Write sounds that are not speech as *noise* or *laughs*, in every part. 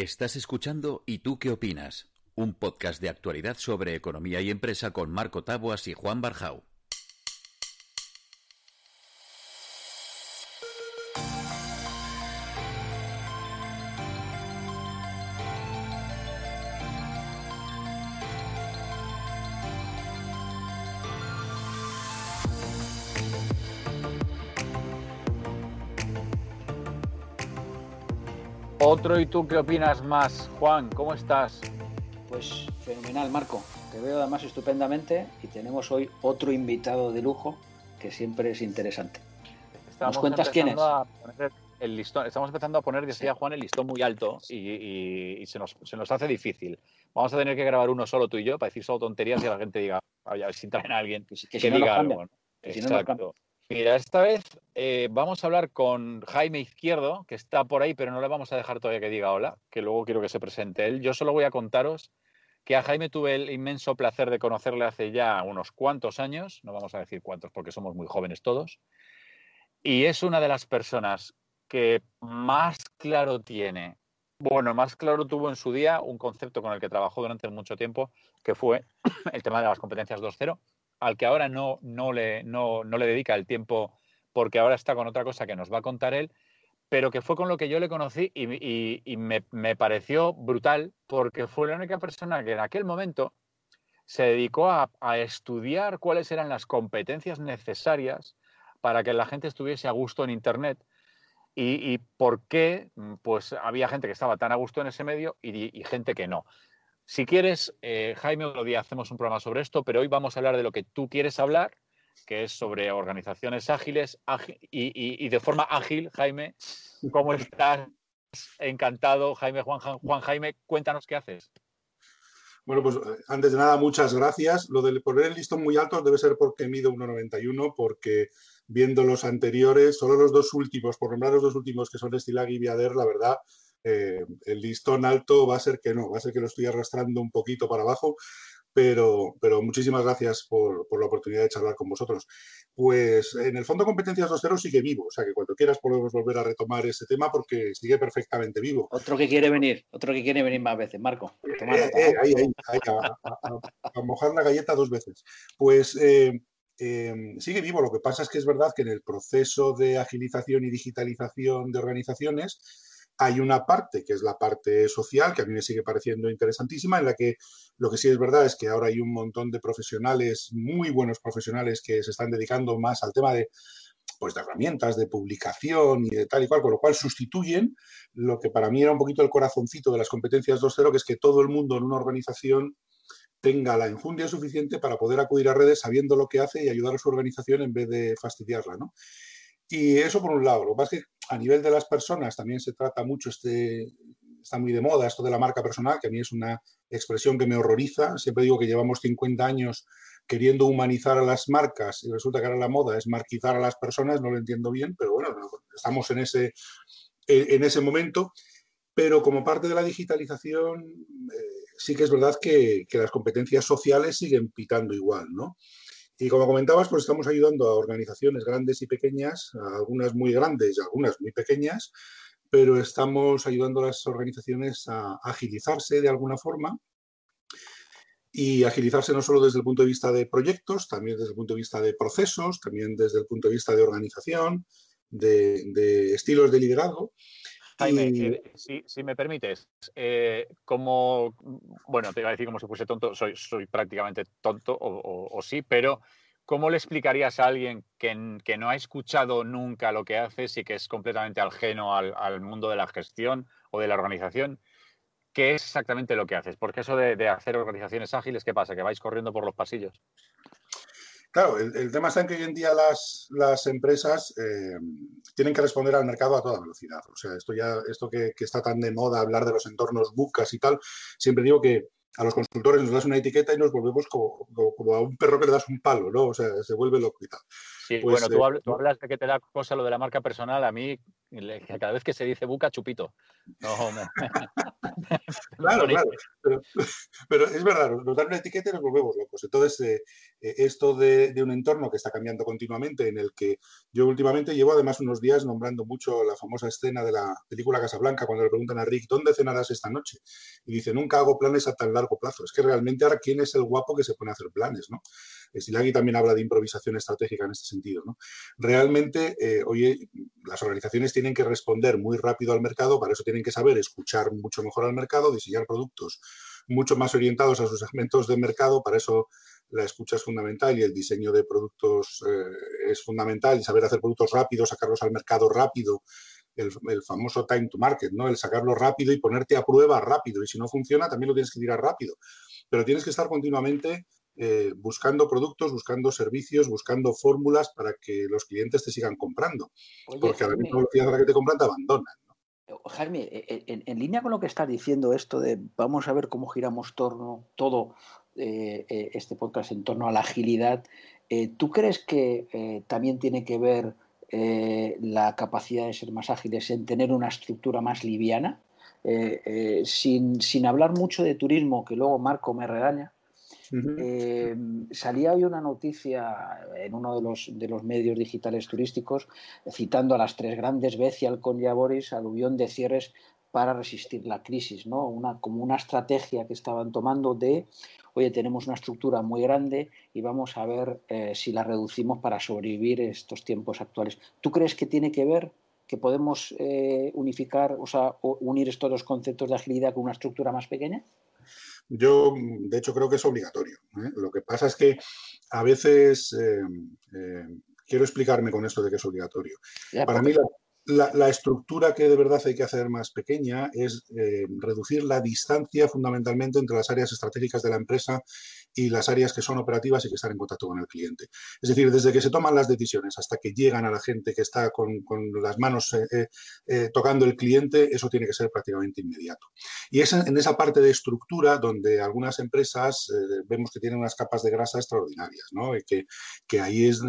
Estás escuchando ¿Y tú qué opinas? Un podcast de actualidad sobre economía y empresa con Marco Taboas y Juan Barjau. Otro y tú qué opinas más, Juan, ¿cómo estás? Pues fenomenal, Marco. Te veo además estupendamente y tenemos hoy otro invitado de lujo que siempre es interesante. Estamos ¿Nos cuentas quién es? El listón, estamos empezando a poner, decía Juan, el listón muy alto y, y- y se, nos, se nos hace difícil. Vamos a tener que grabar uno solo tú y yo para decir solo tonterías y la gente diga, a ver si traen a alguien Que si diga algo. ¿no? Que si no nos Exacto. Mira, esta vez eh, vamos a hablar con Jaime Izquierdo, que está por ahí, pero no le vamos a dejar todavía que diga hola, que luego quiero que se presente él. Yo solo voy a contaros que a Jaime tuve el inmenso placer de conocerle hace ya unos cuantos años, no vamos a decir cuántos porque somos muy jóvenes todos, y es una de las personas que más claro tiene, bueno, más claro tuvo en su día un concepto con el que trabajó durante mucho tiempo, que fue *coughs* el tema de las competencias 2.0 al que ahora no, no, le, no, no le dedica el tiempo porque ahora está con otra cosa que nos va a contar él, pero que fue con lo que yo le conocí y, y- me, me pareció brutal porque fue la única persona que en aquel momento se dedicó a, a estudiar cuáles eran las competencias necesarias para que la gente estuviese a gusto en Internet y, y por qué pues, había gente que estaba tan a gusto en ese medio y gente que no. Si quieres, eh, Jaime, otro día hacemos un programa sobre esto, pero hoy vamos a hablar de lo que tú quieres hablar, que es sobre organizaciones ágiles ági- y, y- y de forma ágil. Jaime, ¿cómo estás? Encantado, Jaime, Juan, Juan Jaime, cuéntanos qué haces. Bueno, pues eh, antes de nada, muchas gracias. Lo de poner el listón muy alto debe ser porque mido 1,91, porque viendo los anteriores, solo los dos últimos, por nombrar los dos últimos que son Estilag y Viader, la verdad, eh, el listón alto va a ser que no, va a ser que lo estoy arrastrando un poquito para abajo, pero, pero muchísimas gracias por, por la oportunidad de charlar con vosotros. Pues en el Fondo Competencias 2.0 sigue vivo, o sea que cuando quieras podemos volver a retomar ese tema porque sigue perfectamente vivo. Otro que quiere venir, otro que quiere venir más veces, Marco. Eh, eh, ahí, ahí, ahí, a, a- a- a mojar la galleta dos veces. Pues eh, sigue vivo. Lo que pasa es que es verdad que en el proceso de agilización y digitalización de organizaciones hay una parte que es la parte social, que a mí me sigue pareciendo interesantísima, en la que lo que sí es verdad es que ahora hay un montón de profesionales, muy buenos profesionales, que se están dedicando más al tema de pues de herramientas de publicación y de tal y cual, con lo cual sustituyen lo que para mí era un poquito el corazoncito de las competencias 2.0, que es que todo el mundo en una organización tenga la enjundia suficiente para poder acudir a redes sabiendo lo que hace y ayudar a su organización en vez de fastidiarla, ¿no? Y eso por un lado. Lo que pasa es que a nivel de las personas también se trata mucho este, está muy de moda esto de la marca personal, que a mí es una expresión que me horroriza. Siempre digo que llevamos 50 años queriendo humanizar a las marcas y resulta que ahora la moda es marquizar a las personas, no lo entiendo bien, pero bueno, estamos en ese, en ese momento. Pero como parte de la digitalización, eh, sí que es verdad que, que, las competencias sociales siguen pitando igual, ¿no? Y como comentabas, pues estamos ayudando a organizaciones grandes y pequeñas, algunas muy grandes y algunas muy pequeñas, pero estamos ayudando a las organizaciones a agilizarse de alguna forma y agilizarse no solo desde el punto de vista de proyectos, también desde el punto de vista de procesos, también desde el punto de vista de organización, de estilos de liderazgo. Jaime, y... eh, si, si, me permites, eh, como, bueno, te iba a decir como si fuese tonto, soy, soy prácticamente tonto o, o, o, sí, pero ¿cómo le explicarías a alguien que, que, no ha escuchado nunca lo que haces y que es completamente ajeno al, al mundo de la gestión o de la organización? ¿Qué es exactamente lo que haces? Porque eso de, de hacer organizaciones ágiles, ¿qué pasa? ¿Que vais corriendo por los pasillos? Claro, el, el, tema está en que hoy en día las, las empresas eh, tienen que responder al mercado a toda velocidad. O sea, esto ya, esto que, que, está tan de moda, hablar de los entornos bucas y tal, siempre digo que a los consultores nos das una etiqueta y nos volvemos como, como, como a un perro que le das un palo, ¿no? O sea, se vuelve loco y tal. Sí, pues, bueno, tú, tú, hablas de que te da cosa lo de la marca personal. A mí cada vez que se dice buca, chupito. *laughs* *laughs* claro, claro. *laughs* Pero, es verdad, nos dan una etiqueta y nos volvemos locos. Entonces, eh, eh, esto de, un entorno que está cambiando continuamente, en el que yo últimamente llevo además unos días nombrando mucho la famosa escena de la película Casablanca, cuando le preguntan a Rick, ¿dónde cenarás esta noche? Y dice, nunca hago planes a tan largo plazo. Es que realmente ahora, ¿quién es el guapo que se pone a hacer planes? ¿no? Silagi también habla de improvisación estratégica en este sentido. ¿no? Realmente, eh, oye, las organizaciones tienen que responder muy rápido al mercado, para eso tienen que saber escuchar mucho mejor al mercado, diseñar productos mucho más orientados a sus segmentos de mercado, para eso la escucha es fundamental y el diseño de productos eh, es fundamental y saber hacer productos rápidos, sacarlos al mercado rápido, el, famoso time to market, ¿no? El sacarlo rápido y ponerte a prueba rápido. Y si no funciona, también lo tienes que tirar rápido. Pero tienes que estar continuamente eh, buscando productos, buscando servicios, buscando fórmulas para que los clientes te sigan comprando. porque a la misma velocidad a la que te compran te abandonan. Jaime, e, e, en, línea con lo que estás diciendo, esto de vamos a ver cómo giramos torno, todo eh, eh, este podcast en torno a la agilidad, ¿tú crees que también tiene que ver la capacidad de ser más ágiles en tener una estructura más liviana? sin, sin hablar mucho de turismo, que luego Marco me regaña, eh, salía hoy una noticia en uno de los, de los medios digitales turísticos citando a las tres grandes, Becial, con Boris, aluvión de cierres para resistir la crisis, ¿no? Una, como una estrategia que estaban tomando de, oye, tenemos una estructura muy grande y vamos a ver eh, si la reducimos para sobrevivir estos tiempos actuales. ¿Tú crees que tiene que ver que podemos eh, unificar, o sea, unir estos dos conceptos de agilidad con una estructura más pequeña? Yo, de hecho, creo que es obligatorio. ¿eh? Lo que pasa es que a veces eh, eh, quiero explicarme con esto de que es obligatorio. Para mí, la, estructura que de verdad hay que hacer más pequeña es reducir la distancia fundamentalmente entre las áreas estratégicas de la empresa y las áreas que son operativas y que están en contacto con el cliente. Es decir, desde que se toman las decisiones hasta que llegan a la gente que está con, las manos eh, eh, eh, tocando el cliente, eso tiene que ser prácticamente inmediato. Y es en, esa parte de estructura donde algunas empresas vemos que tienen unas capas de grasa extraordinarias, ¿no? Y que, que ahí es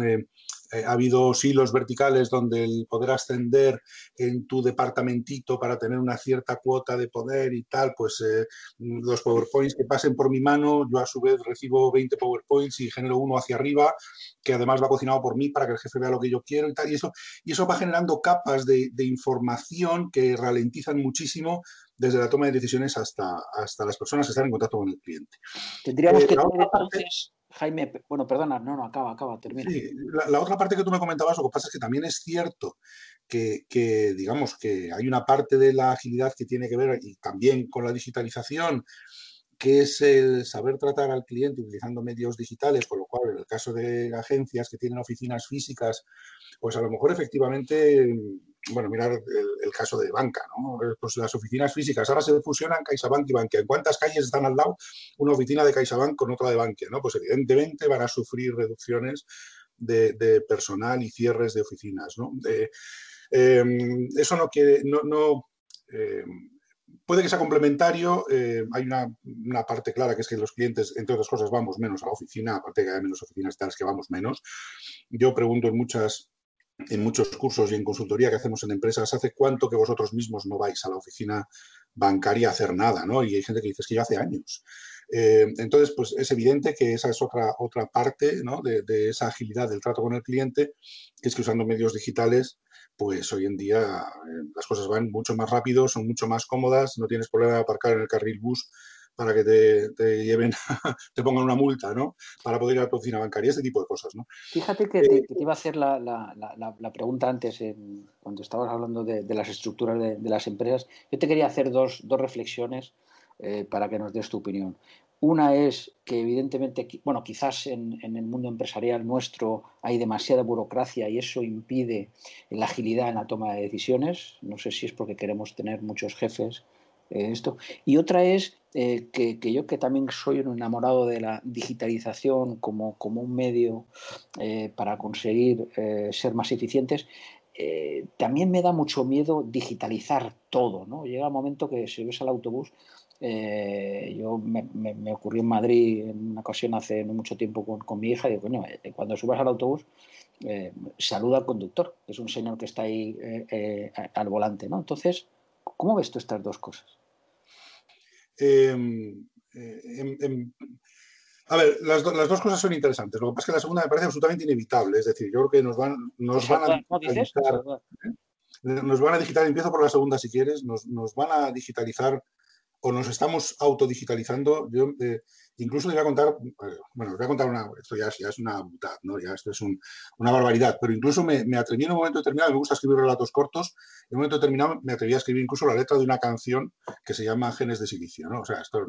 eh, ha habido hilos verticales donde el poder ascender en tu departamentito para tener una cierta cuota de poder y tal, pues eh, los PowerPoints que pasen por mi mano, yo a su vez recibo 20 PowerPoints y genero uno hacia arriba, que además va cocinado por mí para que el jefe vea lo que yo quiero y tal. Y eso, y eso va generando capas de, información que ralentizan muchísimo desde la toma de decisiones hasta, hasta las personas que están en contacto con el cliente. Tendríamos eh, que Jaime, bueno, perdona, no, no, acaba, acaba, termina. Sí, la, otra parte que tú me comentabas, lo que pasa es que también es cierto que, que, digamos, que hay una parte de la agilidad que tiene que ver y también con la digitalización, que es el saber tratar al cliente utilizando medios digitales, por lo cual en el caso de agencias que tienen oficinas físicas, pues a lo mejor efectivamente bueno, mirar el, caso de banca, ¿no? Pues las oficinas físicas ahora se fusionan CaixaBank y Bankia. ¿En cuántas calles están al lado una oficina de CaixaBank con otra de Bankia, ¿no? Pues evidentemente van a sufrir reducciones de, personal y cierres de oficinas, ¿no? Em, eso no quiere, no, em, puede que sea complementario. Eh, hay una, una, parte clara que es que los clientes, entre otras cosas, vamos menos a la oficina, aparte de que hay menos oficinas tales que vamos menos. Yo pregunto en muchas en muchos cursos y en consultoría que hacemos en empresas, ¿hace cuánto que vosotros mismos no vais a la oficina bancaria a hacer nada? ¿no? Y hay gente que dice, que ya hace años. Eh, entonces, pues es evidente que esa es otra, otra parte ¿no? de, esa agilidad del trato con el cliente, que es que usando medios digitales, pues hoy en día eh, las cosas van mucho más rápido, son mucho más cómodas, no tienes problema de aparcar en el carril bus para que te, lleven, *laughs* te pongan una multa, ¿no? Para poder ir a tu oficina bancaria, ese tipo de cosas, ¿no? Fíjate que te, eh, iba a hacer la, pregunta antes, cuando estabas hablando de, las estructuras de, las empresas. Yo te quería hacer dos, reflexiones eh, para que nos des tu opinión. Una es que evidentemente, bueno, quizás en, en, el mundo empresarial nuestro hay demasiada burocracia y eso impide la agilidad en la toma de decisiones. No sé si es porque queremos tener muchos jefes eh, esto. Y otra es eh, que, yo que también soy un enamorado de la digitalización como, como un medio eh, para conseguir ser más eficientes, también me da mucho miedo digitalizar todo. ¿no? Llega un momento que si ves al autobús Eh, yo me, ocurrió en Madrid en una ocasión hace no mucho tiempo con, mi hija digo, coño, eh, cuando subas al autobús, eh, saluda al conductor, que es un señor que está ahí al volante, ¿no? Entonces, ¿cómo ves tú estas dos cosas? Em, em, em, a ver, las, dos cosas son interesantes. Lo que pasa es que la segunda me parece absolutamente inevitable. Es decir, yo creo que nos van, nos van a digitalizar. Nos van a digitalizar, empiezo por la segunda si quieres, nos, nos van a digitalizar o nos estamos autodigitalizando. Yo eh, incluso te voy a contar, eh, bueno, os voy a contar una, esto ya, es una butad, ¿no? Ya esto es una barbaridad, pero incluso me, me, atreví en un momento determinado, me gusta escribir relatos cortos, en un momento determinado me atreví a escribir incluso la letra de una canción que se llama Genes de Silicio, ¿no? O sea, esto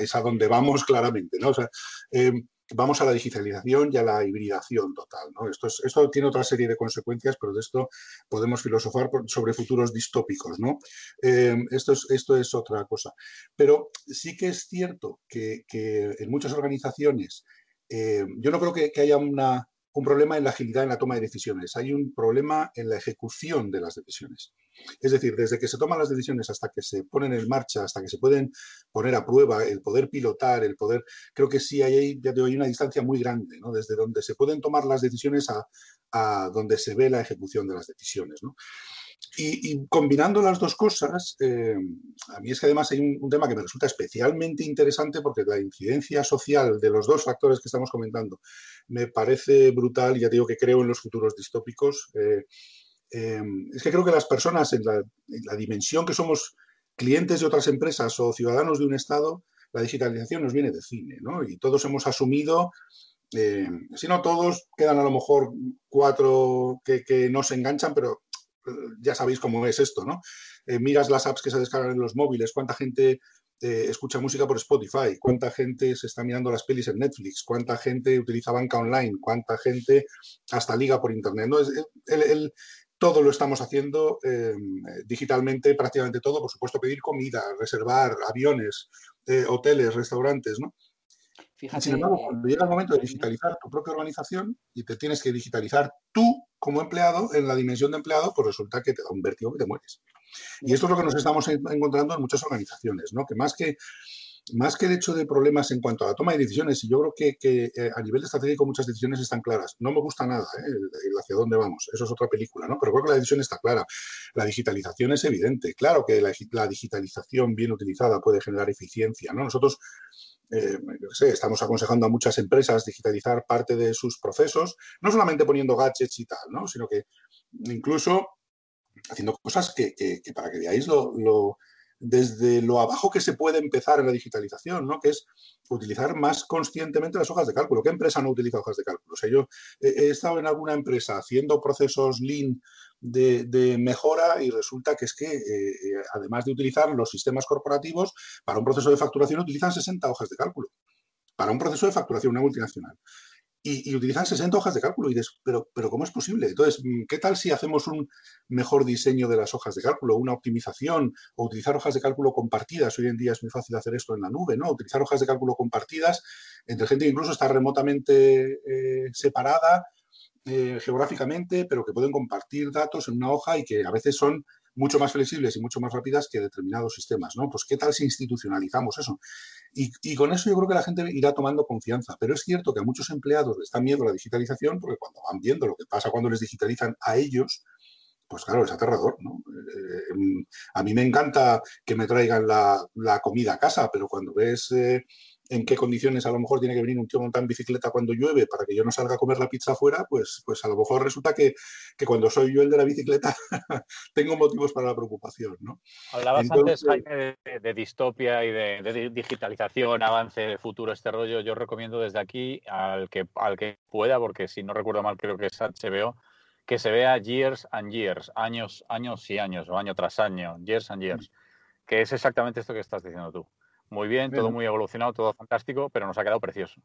es a, donde vamos *laughs* claramente, ¿no? O sea, eh, vamos a la digitalización y a la hibridación total. ¿no? Esto, esto tiene otra serie de consecuencias, pero de esto podemos filosofar sobre futuros distópicos. ¿no? Eh, esto, es, esto es otra cosa. Pero sí que es cierto que, en muchas organizaciones, eh, yo no creo que, haya una, un problema en la agilidad en la toma de decisiones, hay un problema en la ejecución de las decisiones. Es decir, desde que se toman las decisiones hasta que se ponen en marcha, hasta que se pueden poner a prueba, el poder pilotar, el poder, creo que sí hay, ya hay una distancia muy grande, ¿no? Desde donde se pueden tomar las decisiones a, donde se ve la ejecución de las decisiones, Y, combinando las dos cosas, eh, a mí es que además hay un, tema que me resulta especialmente interesante porque la incidencia social de los dos factores que estamos comentando me parece brutal. Ya digo que creo en los futuros distópicos. Eh, Em, es que creo que las personas en la, dimensión que somos clientes de otras empresas o ciudadanos de un Estado, la digitalización nos viene de cine, ¿no? Y todos hemos asumido, em, si no todos, quedan a lo mejor cuatro que, no se enganchan, pero eh, ya sabéis cómo es esto, ¿no? Eh, miras las apps que se descargan en los móviles, cuánta gente eh, escucha música por Spotify, cuánta gente se está mirando las pelis en Netflix, cuánta gente utiliza banca online, cuánta gente hasta liga por internet. ¿no? el, todo lo estamos haciendo eh, digitalmente, prácticamente todo. Por supuesto, pedir comida, reservar aviones, eh, hoteles, restaurantes, ¿no? Sin embargo, cuando llega el momento de digitalizar tu propia organización y te tienes que digitalizar tú como empleado, en la dimensión de empleado, pues resulta que te da un vértigo que te mueres. Y esto es lo que nos estamos encontrando en muchas organizaciones, ¿no? Que más que más que el hecho de problemas en cuanto a la toma de decisiones, y yo creo que, eh, a nivel estratégico muchas decisiones están claras. No me gusta nada ¿eh? hacia dónde vamos, eso es otra película, ¿no? Pero creo que la decisión está clara. La digitalización es evidente. Claro que la, digitalización bien utilizada puede generar eficiencia, ¿no? Nosotros eh, estamos aconsejando a muchas empresas digitalizar parte de sus procesos, no solamente poniendo gadgets y tal, ¿no? sino que incluso haciendo cosas que, para que veáis lo, desde lo abajo que se puede empezar en la digitalización, ¿no? que es utilizar más conscientemente las hojas de cálculo. ¿Qué empresa no utiliza hojas de cálculo? O yo he, estado en alguna empresa haciendo procesos lean de, mejora y resulta que es que, eh, eh, además de utilizar los sistemas corporativos, para un proceso de facturación utilizan 60 hojas de cálculo. Para un proceso de facturación, una multinacional y, utilizan 60 hojas de cálculo. Y dices, pero, pero ¿cómo es posible? Entonces, mm, ¿qué tal si hacemos un mejor diseño de las hojas de cálculo, una optimización o utilizar hojas de cálculo compartidas? Hoy en día es muy fácil hacer esto en la nube, ¿no? Utilizar hojas de cálculo compartidas entre gente que incluso está remotamente eh, separada eh, geográficamente, pero que pueden compartir datos en una hoja y que a veces son mucho más flexibles y mucho más rápidas que determinados sistemas, ¿no? Pues qué tal si institucionalizamos eso. Y, con eso yo creo que la gente irá tomando confianza. Pero es cierto que a muchos empleados les da miedo la digitalización porque cuando van viendo lo que pasa cuando les digitalizan a ellos, pues claro, es aterrador. Eh, em, a mí me encanta que me traigan la, comida a casa, pero cuando ves eh, en qué condiciones a lo mejor tiene que venir un tío montando en bicicleta cuando llueve para que yo no salga a comer la pizza afuera, pues, pues a lo mejor resulta que, cuando soy yo el de la bicicleta *laughs* tengo motivos para la preocupación. ¿no? Hablabas antes, Jaime, de, distopia y de, digitalización, avance, futuro, este rollo. Yo recomiendo desde aquí al que, al que pueda, porque si no recuerdo mal creo que es HBO, que se vea Years and Years, años, años y años, o año tras año, Years and Years, mm. que es exactamente esto que estás diciendo tú muy bien, todo muy evolucionado, todo fantástico, pero nos ha quedado precioso.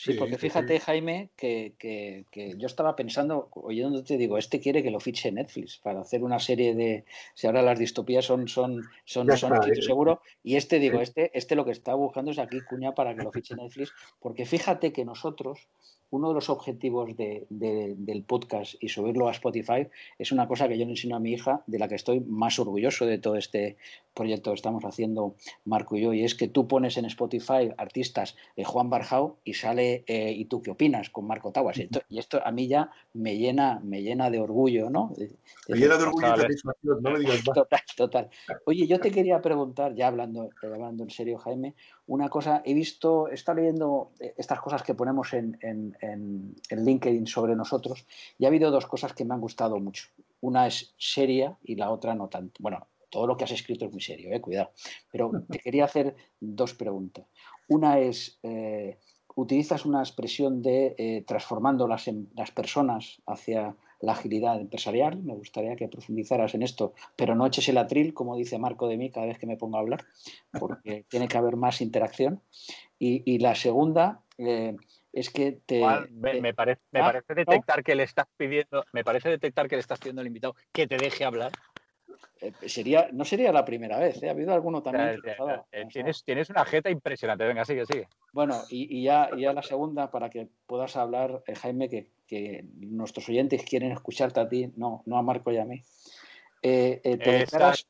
Sí, porque fíjate, Jaime, que, yo estaba pensando, oyéndote, digo, este quiere que lo fiche Netflix para hacer una serie de. Si ahora las distopías son, son, son, son eh. seguro, y este, digo, este, este lo que está buscando es aquí cuña para que lo fiche Netflix, porque fíjate que nosotros uno de los objetivos del podcast y subirlo a Spotify es una cosa que yo le enseño a mi hija, de la que estoy más orgulloso de todo este proyecto que estamos haciendo Marco y yo, y es que tú pones en Spotify artistas de Juan Barjao y sale eh, ¿y tú qué opinas? con Marco Tawas. Y esto, a mí ya me llena, me llena de orgullo, ¿no? me llena de orgullo y satisfacción, no me digas más. Total, total. Oye, yo te quería preguntar, ya hablando, hablando en serio, Jaime, una cosa, he visto, he estado leyendo eh, estas cosas que ponemos en, en, LinkedIn sobre nosotros y ha habido dos cosas que me han gustado mucho. Una es seria y la otra no tanto. Bueno, todo lo que has escrito es muy serio, eh, cuidado. Pero *laughs* te quería hacer dos preguntas. Una es, eh, utilizas una expresión de eh, transformando las, las personas hacia la agilidad empresarial. Me gustaría que profundizaras en esto, pero no eches el atril, como dice Marco de mí cada vez que me pongo a hablar, porque *laughs* tiene que haber más interacción. Y, la segunda eh, es que te, me, parece, me ¿Ah? parece detectar que le estás pidiendo, me parece detectar que le estás pidiendo al invitado que te deje hablar. Eh, sería, no sería la primera vez, ¿eh? ha habido alguno también. tienes, tienes, una jeta impresionante, venga, sigue, sigue. Bueno, y, ya, ya la segunda, para que puedas hablar, Jaime, que, que, nuestros oyentes quieren escucharte a ti, no, no a Marco y a mí. te, declaras,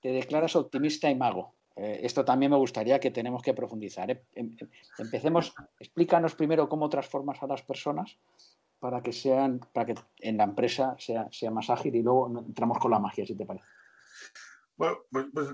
te, declaras, optimista y mago. esto también me gustaría que tenemos que profundizar. Em, em, empecemos, explícanos primero cómo transformas a las personas para que sean, para que en la empresa sea, sea más ágil y luego entramos con la magia, si te parece. Bueno, pues, pues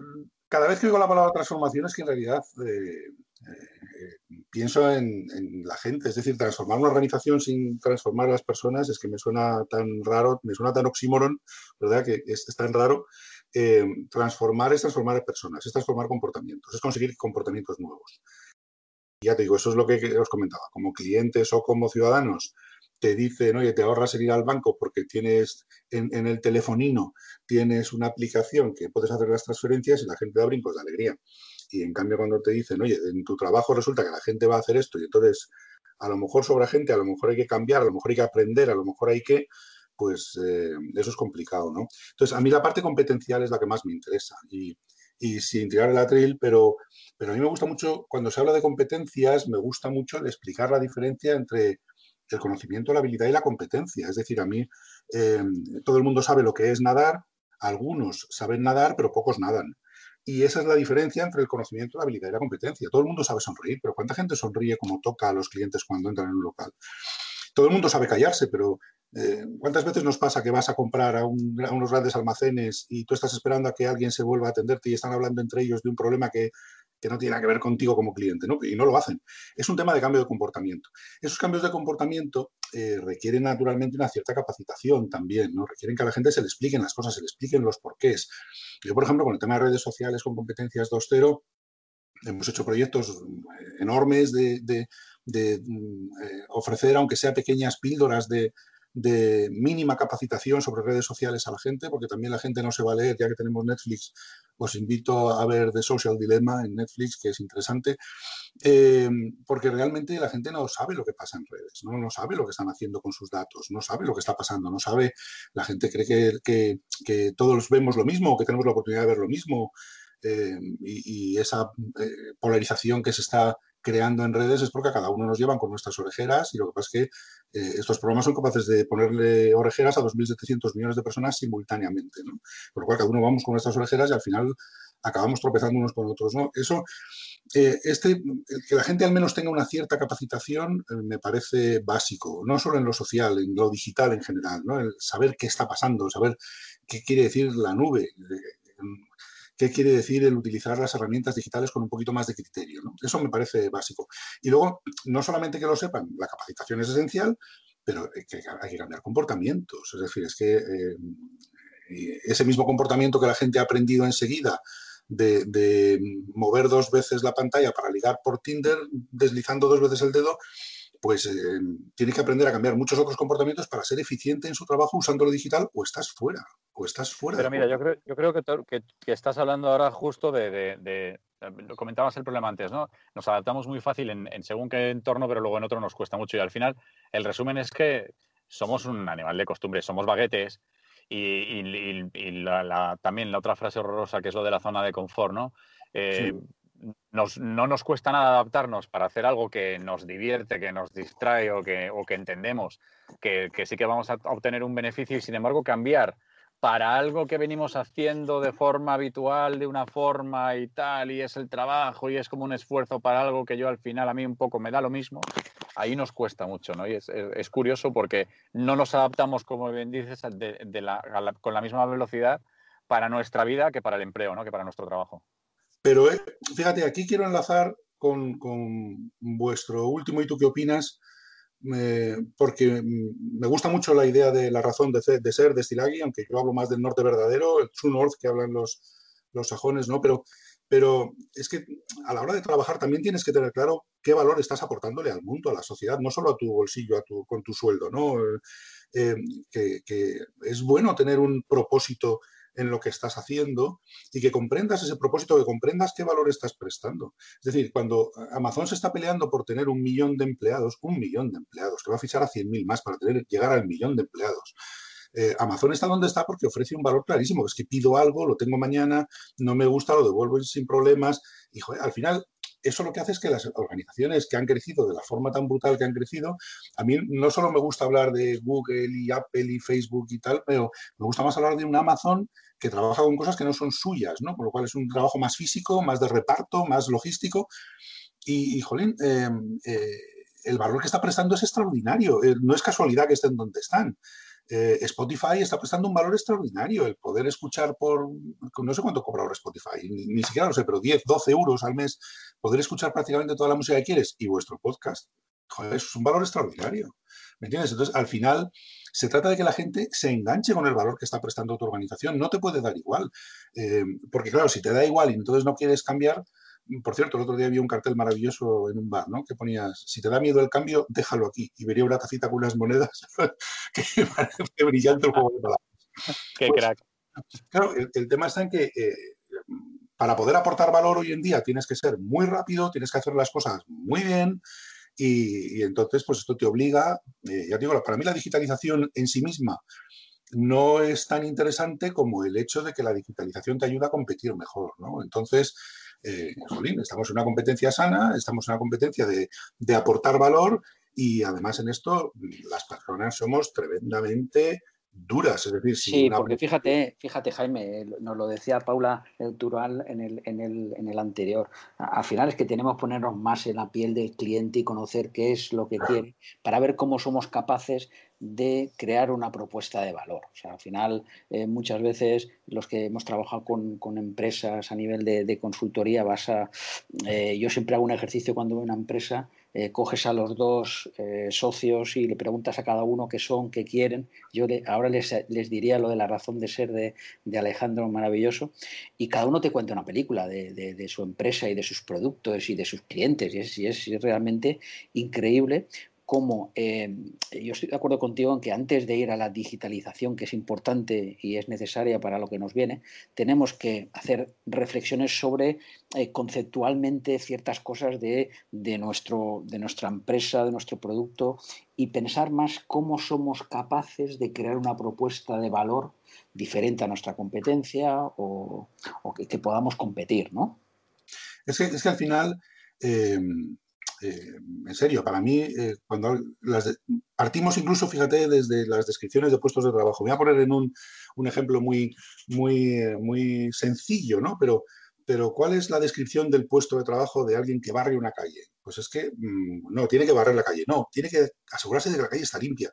cada vez que oigo la palabra transformación es que en realidad eh, eh, pienso en, la gente, es decir, transformar una organización sin transformar a las personas es que me suena tan raro, me suena tan oxímoron, ¿verdad? Que es, tan raro. Eh, transformar es transformar a personas, es transformar comportamientos, es conseguir comportamientos nuevos. Ya te digo, eso es lo que os comentaba, como clientes o como ciudadanos, te dicen, oye, te ahorras el ir al banco porque tienes en, el telefonino, tienes una aplicación que puedes hacer las transferencias y la gente da brincos de alegría. Y en cambio cuando te dicen, oye, en tu trabajo resulta que la gente va a hacer esto y entonces a lo mejor sobra gente, a lo mejor hay que cambiar, a lo mejor hay que aprender, a lo mejor hay que, pues eh, eso es complicado, ¿no? Entonces, a mí la parte competencial es la que más me interesa y, y sin tirar el atril, pero, pero a mí me gusta mucho, cuando se habla de competencias, me gusta mucho explicar la diferencia entre el conocimiento, la habilidad y la competencia. Es decir, a mí eh, todo el mundo sabe lo que es nadar, algunos saben nadar, pero pocos nadan. Y esa es la diferencia entre el conocimiento, la habilidad y la competencia. Todo el mundo sabe sonreír, pero ¿cuánta gente sonríe como toca a los clientes cuando entran en un local? Todo el mundo sabe callarse, pero eh, ¿cuántas veces nos pasa que vas a comprar a, unos grandes almacenes y tú estás esperando a que alguien se vuelva a atenderte y están hablando entre ellos de un problema que que no tiene nada que ver contigo como cliente, ¿no? Y no lo hacen. Es un tema de cambio de comportamiento. Esos cambios de comportamiento eh, requieren naturalmente una cierta capacitación también, ¿no? Requieren que a la gente se le expliquen las cosas, se le expliquen los porqués. Yo, por ejemplo, con el tema de redes sociales con competencias 2.0, hemos hecho proyectos eh, enormes de, mm, eh, ofrecer, aunque sea pequeñas píldoras de, de mínima capacitación sobre redes sociales a la gente, porque también la gente no se va a leer, ya que tenemos Netflix, os invito a ver The Social Dilemma en Netflix, que es interesante, eh, porque realmente la gente no sabe lo que pasa en redes, ¿no? no sabe lo que están haciendo con sus datos, no sabe lo que está pasando, no sabe, la gente cree que, que, todos vemos lo mismo, que tenemos la oportunidad de ver lo mismo, eh, y, esa eh, polarización que se está creando en redes es porque a cada uno nos llevan con nuestras orejeras y lo que pasa es que eh, estos programas son capaces de ponerle orejeras a 2.700 millones de personas simultáneamente. Por lo cual cada uno vamos con nuestras orejeras y al final acabamos tropezando unos con otros. Eso, eh, este, que la gente al menos tenga una cierta capacitación eh, me parece básico, no solo en lo social, en lo digital en general, saber qué está pasando, saber qué quiere decir la nube, qué quiere decir el utilizar las herramientas digitales con un poquito más de criterio. Eso me parece básico. Y luego, no solamente que lo sepan, la capacitación es esencial, pero hay que, cambiar comportamientos. Es decir, es que eh, ese mismo comportamiento que la gente ha aprendido enseguida de, mover dos veces la pantalla para ligar por Tinder, deslizando dos veces el dedo, pues eh, tiene que aprender a cambiar muchos otros comportamientos para ser eficiente en su trabajo usando lo digital o estás fuera, o estás fuera. Pero mira, yo creo, yo creo que, que, estás hablando ahora justo de, lo comentabas el problema antes, ¿no? Nos adaptamos muy fácil en, según qué entorno, pero luego en otro nos cuesta mucho. Y al final, el resumen es que somos un animal de costumbre, somos baguetes. Y, también la otra frase horrorosa que es lo de la zona de confort, ¿no? Eh, no nos cuesta nada adaptarnos para hacer algo que nos divierte, que nos distrae o que, entendemos que, sí que vamos a obtener un beneficio y sin embargo cambiar para algo que venimos haciendo de forma habitual, de una forma y tal, y es el trabajo y es como un esfuerzo para algo que yo al final a mí un poco me da lo mismo, ahí nos cuesta mucho, ¿no? Y es, curioso porque no nos adaptamos, como bien dices, de, la, con la misma velocidad para nuestra vida que para el empleo, ¿no? Que para nuestro trabajo. Pero eh, fíjate, aquí quiero enlazar con, con vuestro último y tú qué opinas porque me gusta mucho la idea de la razón de, ser de Stilagi, aunque yo hablo más del norte verdadero, el True North que hablan los, los sajones, ¿no? Pero, pero es que a la hora de trabajar también tienes que tener claro qué valor estás aportándole al mundo, a la sociedad, no solo a tu bolsillo, a tu, con tu sueldo, ¿no? Eh, que, que, es bueno tener un propósito en lo que estás haciendo y que comprendas ese propósito, que comprendas qué valor estás prestando. Es decir, cuando Amazon se está peleando por tener un millón de empleados, un millón de empleados, que va a fichar a 100.000 más para tener, llegar al millón de empleados. Eh, Amazon está donde está porque ofrece un valor clarísimo, es que pido algo, lo tengo mañana, no me gusta, lo devuelvo sin problemas. Y al final eso lo que hace es que las organizaciones que han crecido de la forma tan brutal que han crecido, a mí no solo me gusta hablar de Google y Apple y Facebook y tal, pero me gusta más hablar de un Amazon que trabaja con cosas que no son suyas, ¿no? Por lo cual es un trabajo más físico, más de reparto, más logístico. Y, jolín, em, eh, el valor que está prestando es extraordinario. Eh, no es casualidad que estén donde están. Eh, Spotify está prestando un valor extraordinario. El poder escuchar por, no sé cuánto cobra ahora Spotify, ni, siquiera lo sé, pero 10, 12 euros al mes, poder escuchar prácticamente toda la música que quieres y vuestro podcast, joder, eso es un valor extraordinario. ¿Me entiendes? Entonces, al final, se trata de que la gente se enganche con el valor que está prestando tu organización. No te puede dar igual. Eh, porque, claro, si te da igual y entonces no quieres cambiar, por cierto, el otro día vi un cartel maravilloso en un bar, ¿no? Que ponías, si te da miedo el cambio, déjalo aquí. Y vería una tacita con unas monedas *laughs* que parece brillante el juego de palabras. Qué pues, crack. Claro, el, tema está en que eh, para poder aportar valor hoy en día tienes que ser muy rápido, tienes que hacer las cosas muy bien, y, entonces, pues esto te obliga, eh, ya digo, para mí la digitalización en sí misma no es tan interesante como el hecho de que la digitalización te ayuda a competir mejor, ¿no? Entonces, eh, jolín, estamos en una competencia sana, estamos en una competencia de, de aportar valor y además en esto las personas somos tremendamente duras. Es decir, sí, porque fíjate, fíjate, Jaime, nos lo decía Paula Tural en el, en, el, en el anterior. Al final es que tenemos que ponernos más en la piel del cliente y conocer qué es lo que quiere para ver cómo somos capaces de crear una propuesta de valor. O sea, al final, eh, muchas veces los que hemos trabajado con, con empresas a nivel de, consultoría, vas eh, yo siempre hago un ejercicio cuando veo una empresa eh, coges a los dos socios y le preguntas a cada uno qué son, qué quieren. Yo ahora les, les, diría lo de la razón de ser de, de, Alejandro Maravilloso y cada uno te cuenta una película de, de, su empresa y de sus productos y de sus clientes y es, y es realmente increíble cómo eh, yo estoy de acuerdo contigo en que antes de ir a la digitalización, que es importante y es necesaria para lo que nos viene, tenemos que hacer reflexiones sobre eh, conceptualmente ciertas cosas de, nuestro, de nuestra empresa, de nuestro producto y pensar más cómo somos capaces de crear una propuesta de valor diferente a nuestra competencia o, que, podamos competir, ¿no? Es que, es que al final... Eh, eh, en serio, para mí, eh, cuando las partimos incluso, fíjate, desde las descripciones de puestos de trabajo. Voy a poner en un, un ejemplo muy, muy, eh, muy sencillo, ¿no? Pero, pero ¿cuál es la descripción del puesto de trabajo de alguien que barre una calle? Pues es que mm, no, tiene que barrer la calle, no, tiene que asegurarse de que la calle está limpia.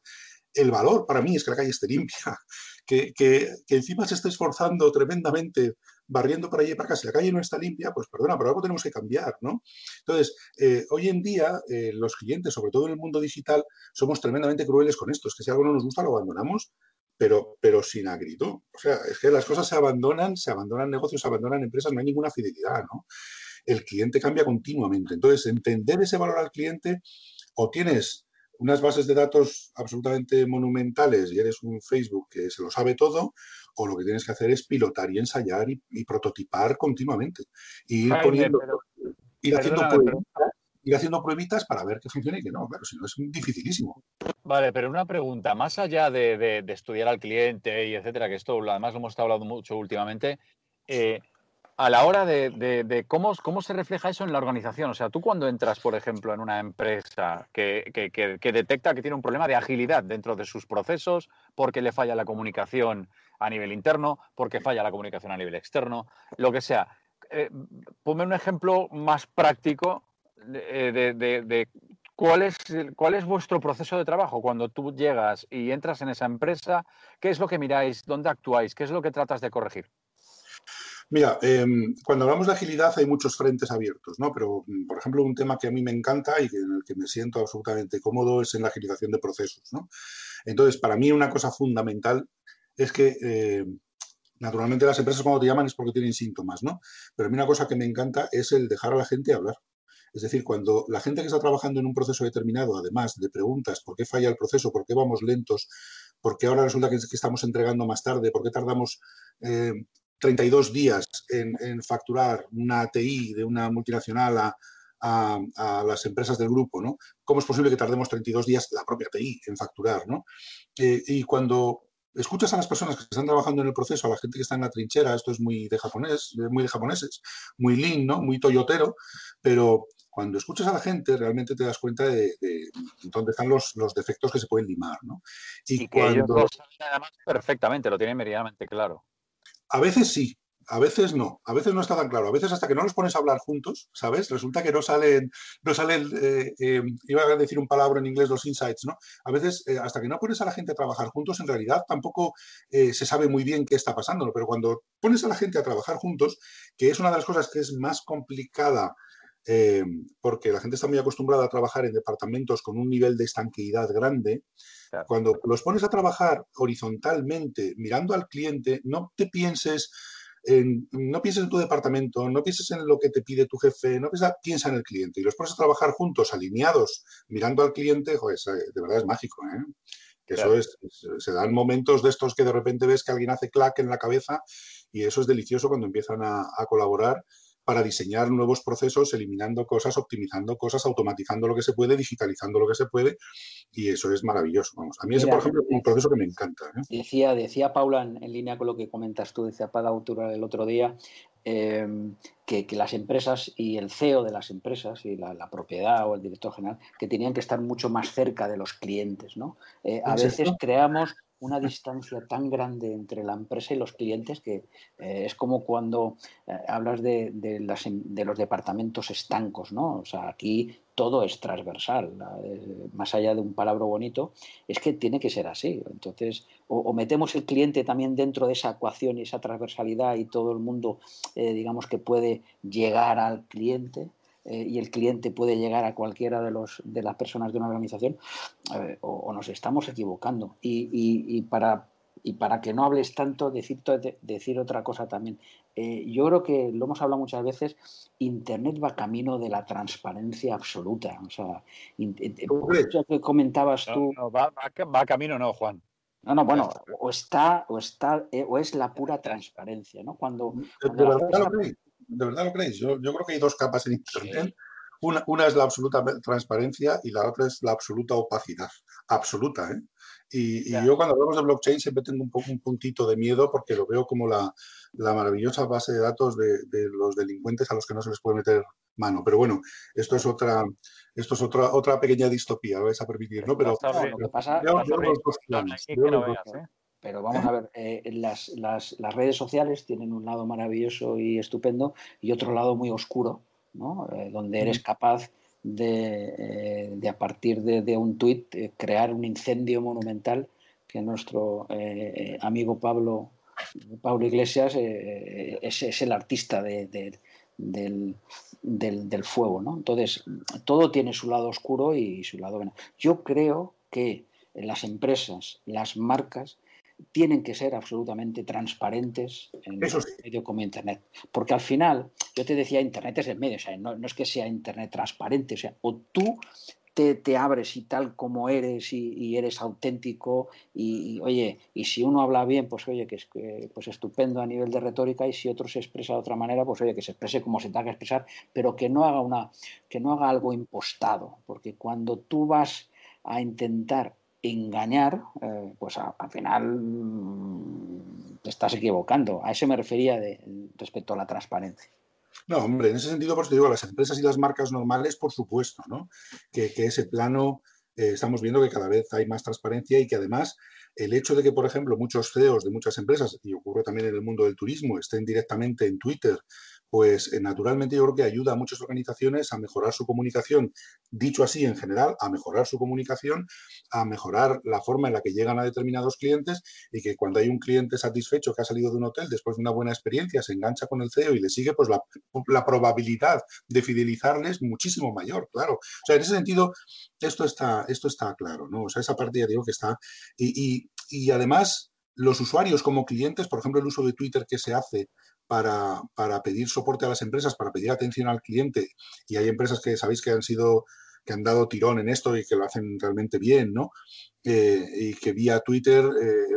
El valor para mí es que la calle esté limpia, que, encima se esté esforzando tremendamente barriendo para allí y para acá, si la calle no está limpia, pues perdona, pero algo tenemos que cambiar, ¿no? Entonces, eh, hoy en día, eh, los clientes, sobre todo en el mundo digital, somos tremendamente crueles con esto. Es que si algo no nos gusta, lo abandonamos, pero, pero sin agrito. O sea, es que las cosas se abandonan, se abandonan negocios, se abandonan empresas, no hay ninguna fidelidad, ¿no? El cliente cambia continuamente. Entonces, entender ese valor al cliente, o tienes unas bases de datos absolutamente monumentales y eres un Facebook que se lo sabe todo, o lo que tienes que hacer es pilotar y ensayar y, prototipar continuamente. Y ir poniendo, ir, haciendo pruebitas, ir haciendo pruebitas para ver qué funciona y qué no. Claro, si no es dificilísimo. Vale, pero una pregunta, más allá de, estudiar al cliente y etcétera, que esto además lo hemos hablado mucho últimamente, eh, a la hora de, cómo, se refleja eso en la organización. O sea, tú cuando entras, por ejemplo, en una empresa que, detecta que tiene un problema de agilidad dentro de sus procesos, porque le falla la comunicación a nivel interno, porque falla la comunicación a nivel externo, lo que sea. Eh, ponme un ejemplo más práctico de, cuál es vuestro proceso de trabajo cuando tú llegas y entras en esa empresa, qué es lo que miráis, dónde actuáis, qué es lo que tratas de corregir. Mira, em, cuando hablamos de agilidad hay muchos frentes abiertos, ¿no? Pero, mm, por ejemplo, un tema que a mí me encanta y en el que me siento absolutamente cómodo es en la agilización de procesos, ¿no? Entonces, para mí una cosa fundamental es que eh, naturalmente las empresas cuando te llaman es porque tienen síntomas, ¿no? Pero a mí una cosa que me encanta es el dejar a la gente hablar. Es decir, cuando la gente que está trabajando en un proceso determinado, además de preguntas, ¿por qué falla el proceso? ¿Por qué vamos lentos? ¿Por qué ahora resulta que, estamos entregando más tarde? ¿Por qué tardamos 32 eh, días en, facturar una ATI de una multinacional a, las empresas del grupo, ¿no? ¿Cómo es posible que tardemos 32 días la propia ATI en facturar, ¿no? Eh, y cuando escuchas a las personas que están trabajando en el proceso, a la gente que está en la trinchera, esto es muy de japonés, muy de japoneses, muy lean, ¿no? Muy toyotero, pero cuando escuchas a la gente realmente te das cuenta de, dónde están los, defectos que se pueden limar, ¿no? Y, que ellos lo saben además perfectamente, lo tienen meridianamente claro. A veces sí, a veces no, a veces no está tan claro. A veces hasta que no los pones a hablar juntos, ¿sabes? Resulta que no salen, no salen, eh, eh, iba a decir un palabra en inglés, los insights, ¿no? A veces eh, hasta que no pones a la gente a trabajar juntos, en realidad tampoco se sabe muy bien qué está pasando, pero cuando pones a la gente a trabajar juntos, que es una de las cosas que es más complicada porque la gente está muy acostumbrada a trabajar en departamentos con un nivel de estanqueidad grande. Cuando los pones a trabajar horizontalmente, mirando al cliente, no te pienses no pienses en tu departamento, no pienses en lo que te pide tu jefe, no piensa, piensa en el cliente. Y los pones a trabajar juntos, alineados, mirando al cliente, joder, de verdad es mágico. ¿eh? eso es, se dan momentos de estos que de repente ves que alguien hace clac en la cabeza y eso es delicioso cuando empiezan a colaborar para diseñar nuevos procesos, eliminando cosas, optimizando cosas, automatizando lo que se puede, digitalizando lo que se puede, y eso es maravilloso. Vamos. A mí ese, por ejemplo, es un proceso que me encanta. ¿eh? Decía, decía Paula, en, línea con lo que comentas tú, decía Paula Autura el otro día, em, que, las empresas y el CEO de las empresas y la, propiedad o el director general, que tenían que estar mucho más cerca de los clientes. ¿no? Eh, a veces creamos una distancia tan grande entre la empresa y los clientes que eh, es como cuando eh, hablas de, de, los departamentos estancos, ¿no? O sea, aquí todo es transversal, eh, más allá de un palabra bonito, es que tiene que ser así. Entonces, o, metemos el cliente también dentro de esa ecuación y esa transversalidad y todo el mundo, digamos, que puede llegar al cliente, eh, y el cliente puede llegar a cualquiera de, los, de las personas de una organización, eh, o, nos estamos equivocando. Y, y, para, y para que no hables tanto, decir, decir otra cosa también. Eh, yo creo que lo hemos hablado muchas veces, Internet va camino de la transparencia absoluta. O sea, que comentabas tú... No, va, va, camino, no, Juan. No, no, bueno, o está, o está, o es la pura transparencia, ¿no? Cuando, ¿De verdad lo creéis? Yo, yo creo que hay dos capas en Internet. Una, una, es la absoluta transparencia y la otra es la absoluta opacidad. Absoluta, ¿eh? Y, y yo cuando hablamos de blockchain siempre tengo un poco un puntito de miedo porque lo veo como la, la maravillosa base de datos de, de, los delincuentes a los que no se les puede meter mano. Pero bueno, esto es otra, esto es otra, otra pequeña distopía, lo vais a permitir, ¿no? Pero lo que pasa, veo, los dos planes. Pero vamos a ver, eh, las, las, las, redes sociales tienen un lado maravilloso y estupendo y otro lado muy oscuro, ¿no? Eh, donde eres capaz de, eh, de a partir de, de un tuit, crear un incendio monumental que nuestro amigo Pablo, Pablo Iglesias es, es, el artista de, del, del, del, fuego. ¿no? Entonces, todo tiene su lado oscuro y su lado bueno. Yo creo que las empresas, las marcas, tienen que ser absolutamente transparentes en el medio como Internet. Porque al final, yo te decía, Internet es el medio, o sea, no, es que sea Internet transparente, o sea, o tú te, abres y tal como eres y, eres auténtico y, oye, y si uno habla bien, pues oye, que es pues estupendo a nivel de retórica y si otro se expresa de otra manera, pues oye, que se exprese como se tenga que expresar, pero que no haga una, que no haga algo impostado, porque cuando tú vas a intentar engañar, eh, pues al final mm, te estás equivocando. A eso me refería respecto a la transparencia. No, hombre, en ese sentido, por te digo, las empresas y las marcas normales, por supuesto, ¿no? Que, ese plano eh, estamos viendo que cada vez hay más transparencia y que además el hecho de que, por ejemplo, muchos CEOs de muchas empresas, y ocurre también en el mundo del turismo, estén directamente en Twitter pues eh, naturalmente yo creo que ayuda a muchas organizaciones a mejorar su comunicación, dicho así en general, a mejorar su comunicación, a mejorar la forma en la que llegan a determinados clientes y que cuando hay un cliente satisfecho que ha salido de un hotel después de una buena experiencia, se engancha con el CEO y le sigue, pues la, probabilidad de fidelizarles muchísimo mayor, claro. O sea, en ese sentido, esto está, esto está claro, ¿no? O sea, esa parte ya digo que está. y, y además, los usuarios como clientes, por ejemplo, el uso de Twitter que se hace para, pedir soporte a las empresas, para pedir atención al cliente, y hay empresas que sabéis que han sido que han dado tirón en esto y que lo hacen realmente bien, ¿no? Eh, y que vía Twitter eh,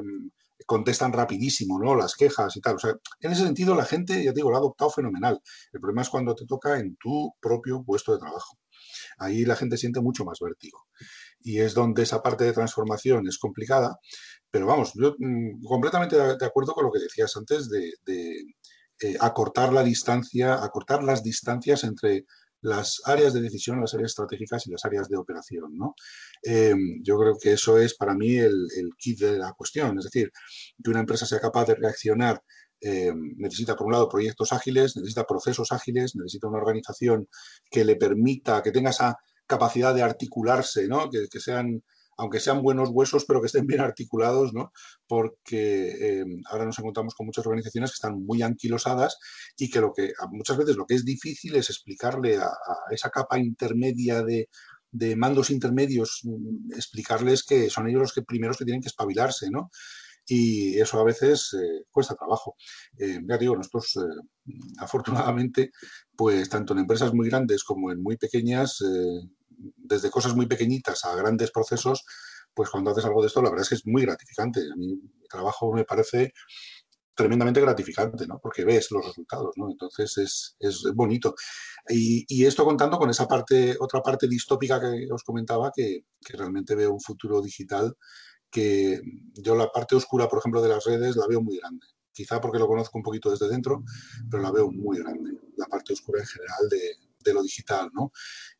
contestan rapidísimo, ¿no? Las quejas y tal. En ese sentido la gente, ya te digo, lo ha adoptado fenomenal. El problema es cuando te toca en tu propio puesto de trabajo. Ahí la gente siente mucho más vértigo. Y es donde esa parte de transformación es complicada. Pero vamos, yo mm, completamente de acuerdo con lo que decías antes de, eh, acortar la distancia, acortar las distancias entre las áreas de decisión, las áreas estratégicas y las áreas de operación. ¿no? Eh, yo creo que eso es para mí el, kit de la cuestión. Es decir, que una empresa sea capaz de reaccionar eh, necesita, por un lado, proyectos ágiles, necesita procesos ágiles, necesita una organización que le permita, que tenga esa capacidad de articularse, ¿no? que sean aunque sean buenos huesos, pero que estén bien articulados, ¿no? Porque eh, ahora nos encontramos con muchas organizaciones que están muy anquilosadas y que lo que muchas veces lo que es difícil es explicarle a, esa capa intermedia de, mandos intermedios, mm, explicarles que son ellos los que primeros que tienen que espabilarse, ¿no? y eso a veces eh, cuesta trabajo. Eh, ya digo, nosotros afortunadamente, pues tanto en empresas muy grandes como en muy pequeñas, desde cosas muy pequeñitas a grandes procesos, pues cuando haces algo de esto, la verdad es que es muy gratificante. A mi trabajo me parece tremendamente gratificante, ¿no? Porque ves los resultados, ¿no? Entonces es, es bonito. Y, y, esto contando con esa parte, otra parte distópica que os comentaba, que, que, realmente veo un futuro digital que yo la parte oscura, por ejemplo, de las redes la veo muy grande. Quizá porque lo conozco un poquito desde dentro, pero la veo muy grande. La parte oscura en general de, de lo digital, ¿no?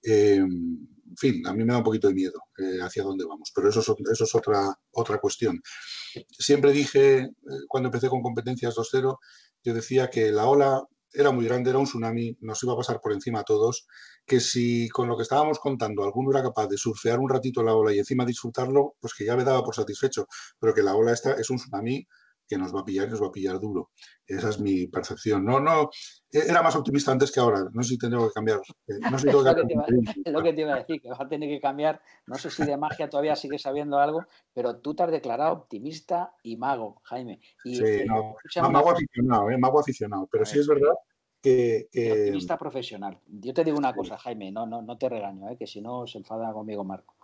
Eh, en fin, a mí me da un poquito de miedo eh, hacia dónde vamos, pero eso es, otra, otra cuestión. Siempre dije, eh, cuando empecé con competencias 2.0, yo decía que la ola era muy grande, era un tsunami, nos iba a pasar por encima a todos, que si con lo que estábamos contando alguno era capaz de surfear un ratito la ola y encima disfrutarlo, pues que ya me daba por satisfecho, pero que la ola esta es un tsunami que nos va a pillar y nos va a pillar duro. Esa es mi percepción. No, no, e-, era más optimista antes que ahora. No sé si tengo que cambiar. Eh, no sé si tengo que *laughs* cambiar. *laughs* es lo que te iba a decir, que vas a tener que cambiar. No sé si de magia todavía sigues sabiendo algo, pero tú te has declarado optimista y mago, Jaime. Y, sí, eh, no, mago aficionado, eh, mago aficionado. Pero sí es verdad que, Optimista profesional. Yo te digo una cosa, Jaime, no, no, no te regaño, eh, que si no se enfada conmigo Marco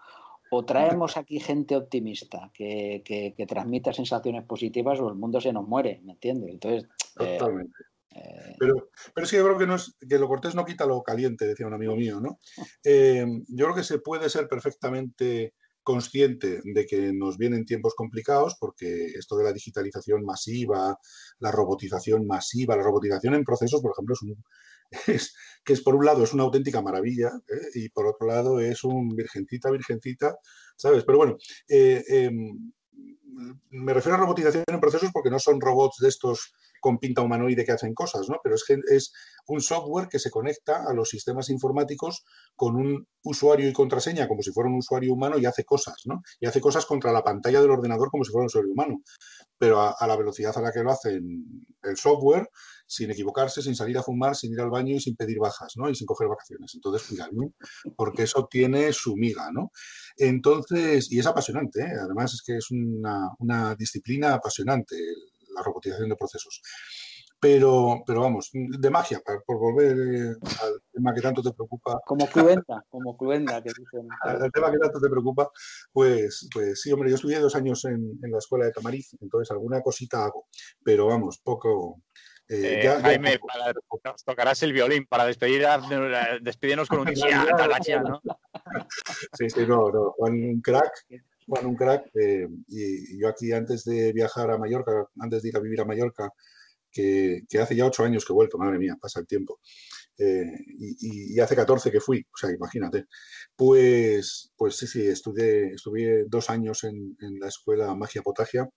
o traemos aquí gente optimista que, que, transmita sensaciones positivas o el mundo se nos muere, ¿me entiendes? Entonces. Eh, Totalmente. Eh, pero, pero sí, yo creo que, no es, que lo cortés no quita lo caliente, decía un amigo mío, ¿no? *laughs* Eh, yo creo que se puede ser perfectamente consciente de que nos vienen tiempos complicados porque esto de la digitalización masiva, la robotización masiva, la robotización en procesos, por ejemplo, es un, *laughs* es, que es por un lado es una auténtica maravilla ¿eh? y por otro lado es un virgencita, virgencita, ¿sabes? Pero bueno, eh, em, me refiero a robotización en procesos porque no son robots de estos con pinta humanoide que hacen cosas, ¿no? Pero es es un software que se conecta a los sistemas informáticos con un usuario y contraseña como si fuera un usuario humano y hace cosas, ¿no? Y hace cosas contra la pantalla del ordenador como si fuera un usuario humano. Pero a, a la velocidad a la que lo hacen el software, sin equivocarse, sin salir a fumar, sin ir al baño y sin pedir bajas, ¿no? Y sin coger vacaciones. Entonces, cuidadme, porque eso tiene su miga, ¿no? Entonces, y es apasionante, ¿eh? además es que es una, una disciplina apasionante la robotización de procesos. Pero, pero vamos, de magia, por volver eh, al tema que tanto te preocupa. Como cluenda, como cluenda, que dicen. *laughs* Al tema que tanto te preocupa, pues, pues sí, hombre, yo estudié dos años en, en la escuela de Tamariz, entonces alguna cosita hago, pero vamos, poco, eh, eh, Jaime, nos tocarás el violín para despedir, despedirnos con un *laughs* ¿no? Sí, sí, no, no, un crack. Bueno, un crack. Eh, y yo aquí antes de viajar a Mallorca, antes de ir a vivir a Mallorca, que, hace ya ocho años que he vuelto, madre mía, pasa el tiempo. Eh, y, hace 14 que fui, o sea, imagínate. Pues, pues sí, sí, estudié, estuve dos años en, en la escuela Magia Potagia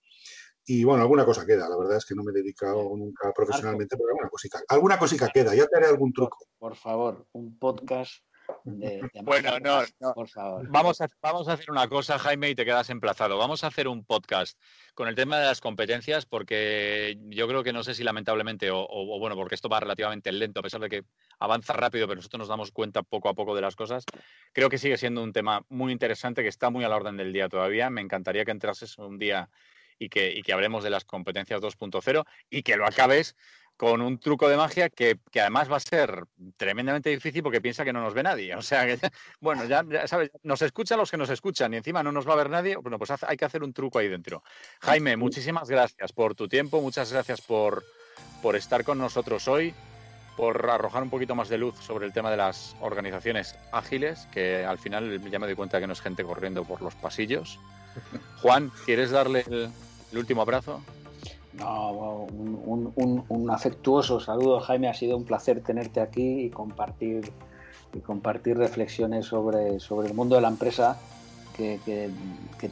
y bueno, alguna cosa queda. La verdad es que no me he dedicado nunca profesionalmente, pero alguna cosita, alguna cosita queda. Ya te haré algún truco. Por favor, un podcast de, bueno, no, no. Por favor. Vamos a, vamos a hacer una cosa, Jaime, y te quedas emplazado. Vamos a hacer un podcast con el tema de las competencias, porque yo creo que no sé si lamentablemente, o, o, bueno, porque esto va relativamente lento, a pesar de que avanza rápido, pero nosotros nos damos cuenta poco a poco de las cosas. Creo que sigue siendo un tema muy interesante, que está muy a la orden del día todavía. Me encantaría que entrases un día y que, y que hablemos de las competencias 2.0 y que lo acabes con un truco de magia que, que, además va a ser tremendamente difícil porque piensa que no nos ve nadie. O sea, que, bueno, ya, sabes, nos escuchan los que nos escuchan y encima no nos va a ver nadie. Bueno, pues hay que hacer un truco ahí dentro. Jaime, muchísimas gracias por tu tiempo, muchas gracias por, por estar con nosotros hoy, por arrojar un poquito más de luz sobre el tema de las organizaciones ágiles, que al final ya me doy cuenta que no es gente corriendo por los pasillos. *laughs* Juan, ¿quieres darle el, el último abrazo. No, un, afectuoso saludo, Jaime. Ha sido un placer tenerte aquí y compartir, y compartir reflexiones sobre, sobre el mundo de la empresa que,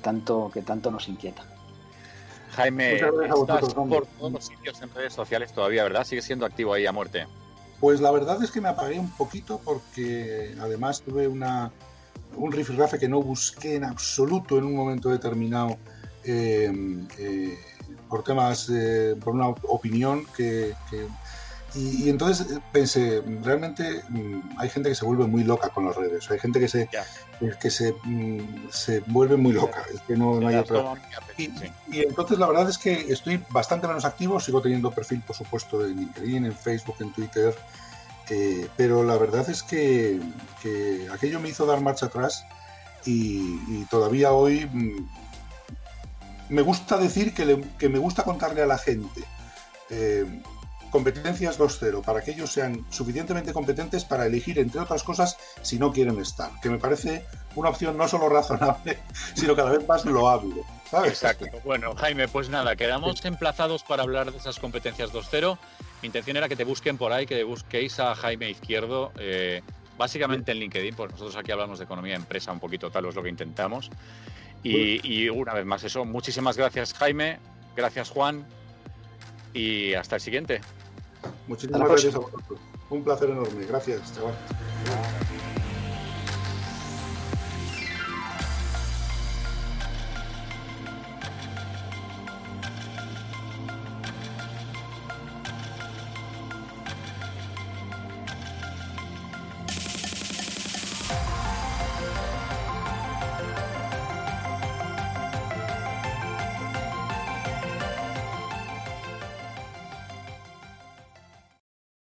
tanto, que tanto nos inquieta. Jaime, estás por todos los sitios en redes sociales todavía, ¿verdad? Sigues siendo activo ahí a muerte. Pues la verdad es que me apagué un poquito porque además tuve una, un rifirrafe que no busqué en absoluto en un momento determinado eh, eh, por temas, por una opinión que... y, entonces pensé, realmente mm, hay gente que se vuelve muy loca con las redes, hay gente que se, que se, mm, se vuelve muy loca, es que no, hay otra. Y, y, entonces la verdad es que estoy bastante menos activo, sigo teniendo perfil por supuesto en LinkedIn, en Facebook, en Twitter, eh, pero la verdad es que, que, aquello me hizo dar marcha atrás y, y todavía hoy mm, me gusta decir que, me gusta contarle a la gente eh, competencias 2.0 para que ellos sean suficientemente competentes para elegir, entre otras cosas, si no quieren estar. Que me parece una opción no solo razonable, *laughs* sino cada vez más loable. Exacto. Bueno, Jaime, pues nada, quedamos emplazados para hablar de esas competencias 2.0. Mi intención era que te busquen por ahí, que busquéis a Jaime Izquierdo. Eh, básicamente en LinkedIn, pues nosotros aquí hablamos de economía de empresa un poquito tal, es lo que intentamos. Y, una vez más eso, muchísimas gracias Jaime, gracias Juan y hasta el siguiente. Muchísimas gracias a vosotros. Un placer enorme. Gracias, chaval.